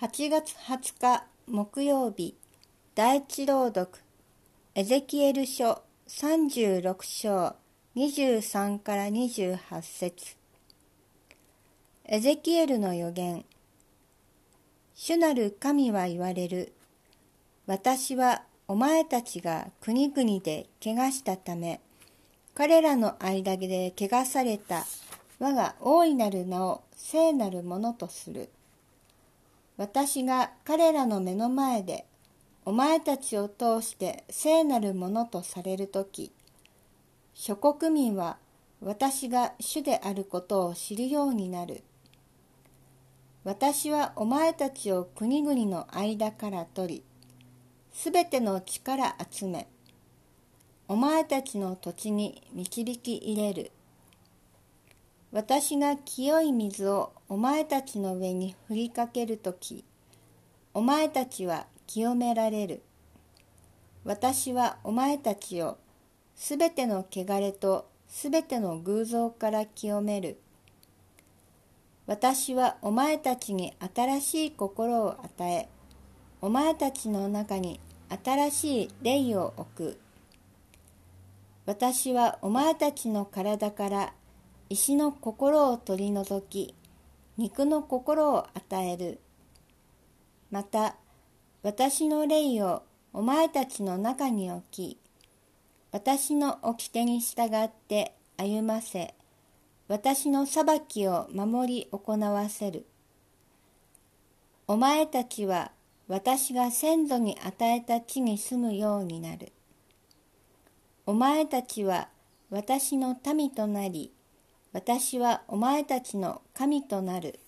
8月20日木曜日第一朗読エゼキエル書36章23から28節。エゼキエルの予言主なる神は言われる。私はお前たちが国々で怪我したため彼らの間で汚された。我が大いなる名を聖なるものとする。私が彼らの目の前でお前たちを通して聖なるものとされるとき、諸国民は私が主であることを知るようになる。私はお前たちを国々の間から取り、すべての力集め、お前たちの土地に導き入れる。私が清い水をお前たちの上に振りかけるとき、お前たちは清められる。私はお前たちをすべての汚れとすべての偶像から清める。私はお前たちに新しい心を与え、お前たちの中に新しい霊を置く。私はお前たちの体から石の心を取り除き、肉の心を与える。また、私の霊をお前たちの中に置き、私の掟に従って歩ませ、私の裁きを守り行わせる。お前たちは私が先祖に与えた地に住むようになる。お前たちは私の民となり、私はお前たちの神となる。